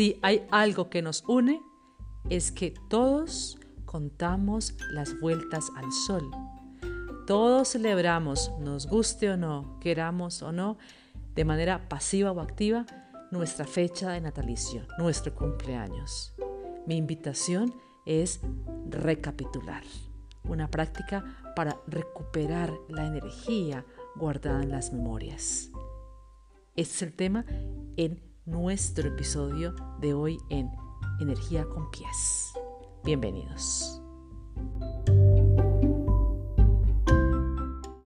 Si hay algo que nos une, es que todos contamos las vueltas al sol. Todos celebramos, nos guste o no, queramos o no, de manera pasiva o activa, nuestra fecha de natalicio, nuestro cumpleaños. Mi invitación es recapitular, una práctica para recuperar la energía guardada en las memorias. Este es el tema en nuestro episodio de hoy en Energía con Pies. Bienvenidos.